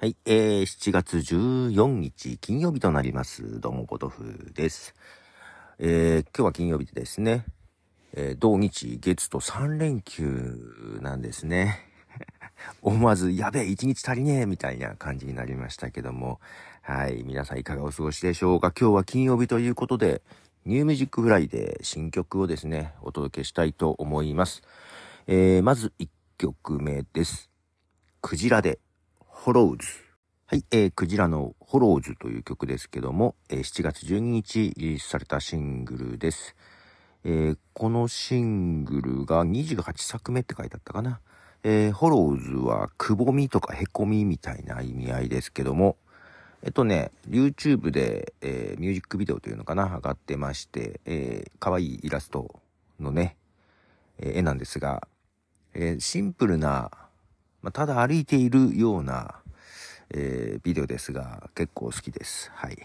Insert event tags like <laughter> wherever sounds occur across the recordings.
はい、えー、7月14日金曜日となります。どうも、ポトフです。えー、今日は金曜日でですね、えー、土日月と3連休なんですね。<laughs> 思わず、やべえ、1日足りねえ、みたいな感じになりましたけども、はい、皆さんいかがお過ごしでしょうか？今日は金曜日ということで、ニューミュージックフライで新曲をですね、お届けしたいと思います。えー、まず1曲目です。クジラで、ホローズ。はい、えー、クジラのホローズという曲ですけども、えー7月12日リリースされたシングルです。えーこのシングルが28作目って書いてあったかな。えーホローズはくぼみとかへこみみたいな意味合いですけども、えっとね、YouTube で、えーミュージックビデオというのかな、上がってまして、えー、可愛いイラストのね、えー絵なんですが、えーシンプルな、まあ、ただ歩いているような、えービデオですが、結構好きです。はい。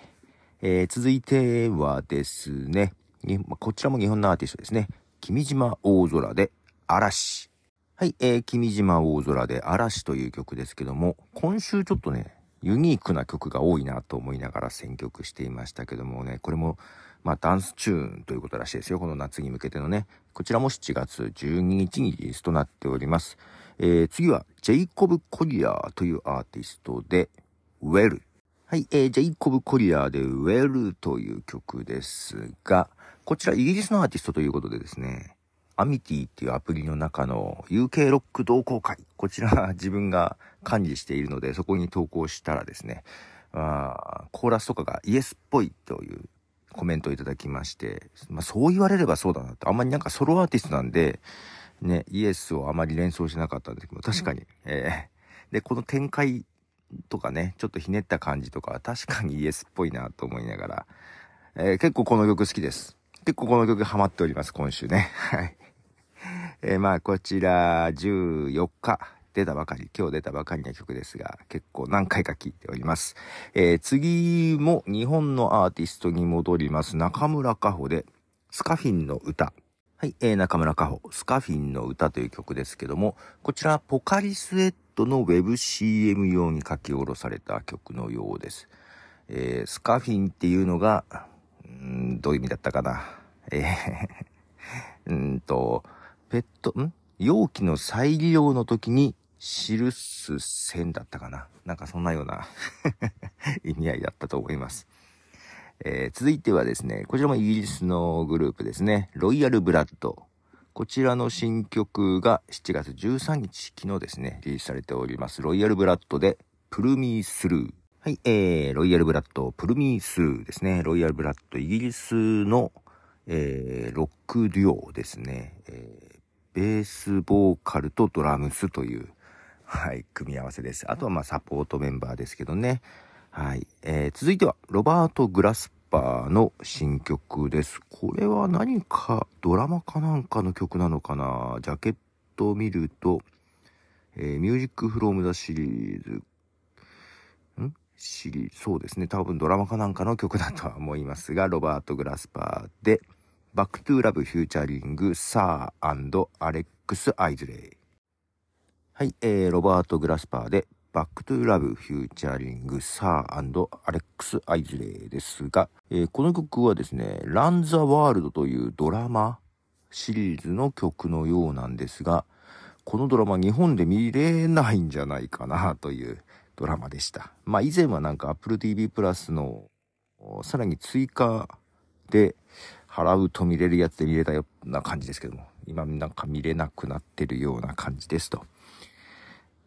えー続いてはですね、こちらも日本のアーティストですね。君島大空で嵐。はい、えー、君島大空で嵐という曲ですけども、今週ちょっとね、ユニークな曲が多いなと思いながら選曲していましたけどもね、これも、まあ、ダンスチューンということらしいですよ。この夏に向けてのね。こちらも7月12日にリリースとなっております。えー、次は、ジェイコブ・コリアーというアーティストで、ウェル。はい、えー、ジェイコブ・コリアーで、ウェルという曲ですが、こちらイギリスのアーティストということでですね、アミティっていうアプリの中の UK ロック同好会。こちら自分が管理しているので、そこに投稿したらですね、あコーラスとかがイエスっぽいというコメントをいただきまして、まあそう言われればそうだなって、あんまりなんかソロアーティストなんで、ね、イエスをあまり連想しなかったんですけど、確かに、えーで、この展開とかね、ちょっとひねった感じとかは確かにイエスっぽいなと思いながら、えー結構この曲好きです。結構この曲ハマっております、今週ね。<laughs> はい。えーまあ、こちら、14日、出たばかり、今日出たばかりな曲ですが、結構何回か聴いております。えー次も日本のアーティストに戻ります。中村佳穂で、スカフィンの歌。はい、えー中村佳穂、スカフィンの歌という曲ですけども、こちら、ポカリスエットのウェブ CM 用に書き下ろされた曲のようです。えースカフィンっていうのが、んどういう意味だったかな。えー <laughs> うーんと、ペット、ん？容器の再利用の時に記す線だったかな。なんかそんなような <laughs> 意味合いだったと思います。えー続いてはですね、こちらもイギリスのグループですね。ロイヤルブラッド。こちらの新曲が7月13日、昨日ですね、リリースされております。ロイヤルブラッドで、プルミースルー。はい、えー、ロイヤルブラッド、プルミースルーですね。ロイヤルブラッド、イギリスの、えー、ロックデュオですね。えー、ベースボーカルとドラムスという、はい、組み合わせです。あとはまあサポートメンバーですけどね。はい。えー続いては、ロバート・グラスパーの新曲です。これは何か、ドラマかなんかの曲なのかな？ジャケットを見ると、えー、ミュージック・フロム・ザ・シリーズ、ん？シリーズ、そうですね。多分ドラマかなんかの曲だとは思いますが、ロバート・グラスパーで、Back to Love featuring、SiR アレックス・アイズレイ。はい、えー、ロバート・グラスパーで、 Back to Love featuring SiR アレックス・アイズレイですが、えーこの曲はですね、 Run the World というドラマシリーズの曲のようなんですが、このドラマ日本で見れないんじゃないかなというドラマでした。まあ以前はなんか Apple TV プラスのさらに追加で払うと見れるやつで見れたような感じですけども、今なんか見れなくなってるような感じですと。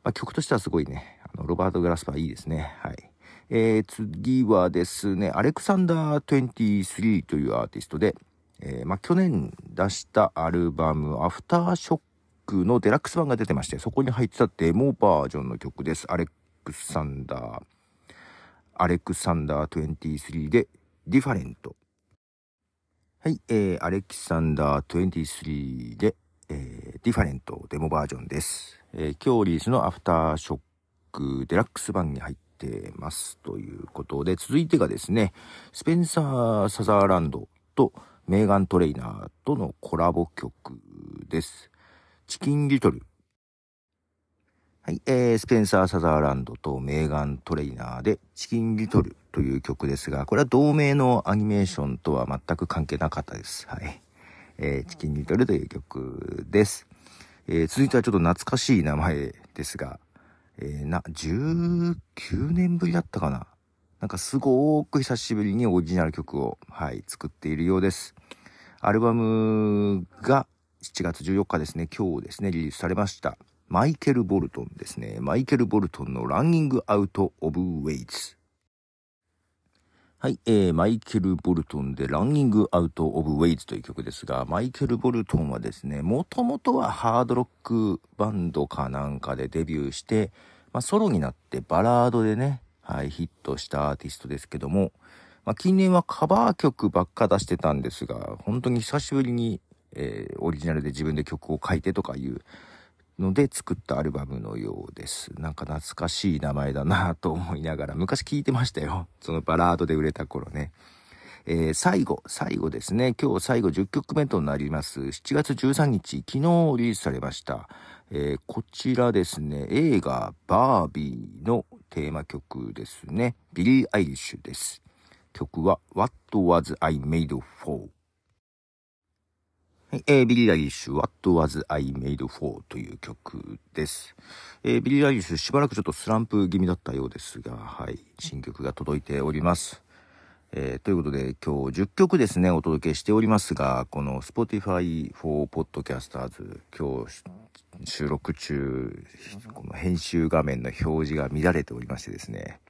まあ、曲としてはすごいね、あの、ロバート・グラスパーいいですね。はい。えー、次はですね、アレクサンダー23というアーティストで、えー、まあ、去年出したアルバム、アフターショックのデラックス版が出てまして、そこに入ってたデモバージョンの曲です。アレクサンダー、アレクサンダー23で、 Different。はい、えー、アレキサンダー23で、えー、 Different demo version です。えー、今日リリースの Aftershock Deluxe 版に入ってますということで、続いてがですね、スペンサー・サザーランドとメーガン・トレイナーとのコラボ曲です。チキン・リトル。はい、えー、スペンサー・サザーランドとメーガン・トレイナーでチキン・リトルという曲ですが、これは同名のアニメーションとは全く関係なかったです。はい。えー、チキン・リトルという曲です。えー、続いてはちょっと懐かしい名前ですが、えー、な、19年ぶりだったかななんかすごく久しぶりにオリジナル曲を、はい、作っているようです。アルバムが7月14日ですね、今日ですね、リリースされました。マイケル・ボルトンですね。マイケル・ボルトンのランニング・アウト・オブ・ウェイズ。はい、えー、マイケル・ボルトンでランニング・アウト・オブ・ウェイズという曲ですが、マイケル・ボルトンはですね、もともとはハードロックバンドかなんかでデビューして、まあ、ソロになってバラードでね、はい、ヒットしたアーティストですけども、まあ、近年はカバー曲ばっか出してたんですが、本当に久しぶりに、えー、オリジナルで自分で曲を書いてとかいうので作ったアルバムのようです。なんか懐かしい名前だなと思いながら、昔聞いてましたよ。そのバラードで売れた頃ね。えー、最後、最後ですね。今日最後10曲目となります。7月13日、昨日リリースされました。えー、こちらですね、映画バービーのテーマ曲ですね。ビリー・アイリッシュです。曲は What Was I Made For? えー、ビリー・アイリッシュ、What Was I Made For? という曲です。えー、ビリー・アイリッシュ、しばらくちょっとスランプ気味だったようですが、はい、新曲が届いております。えー、ということで、今日10曲ですね、お届けしておりますが、この Spotify for Podcasters、今日収録中、この編集画面の表示が乱れておりましてですね、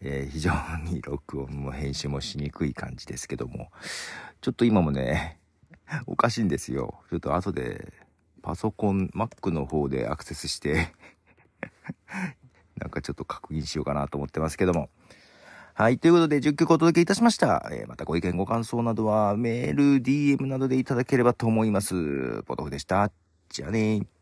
えー、非常に録音も編集もしにくい感じですけども、ちょっと今もね、<laughs> おかしいんですよ。ちょっと後で、パソコン、Mac の方でアクセスして <laughs> なんかちょっと確認しようかなと思ってますけども。はい。ということで、10曲お届けいたしました。えー、またご意見、ご感想などは、メール、DM などでいただければと思います。ポトフでした。じゃあねー。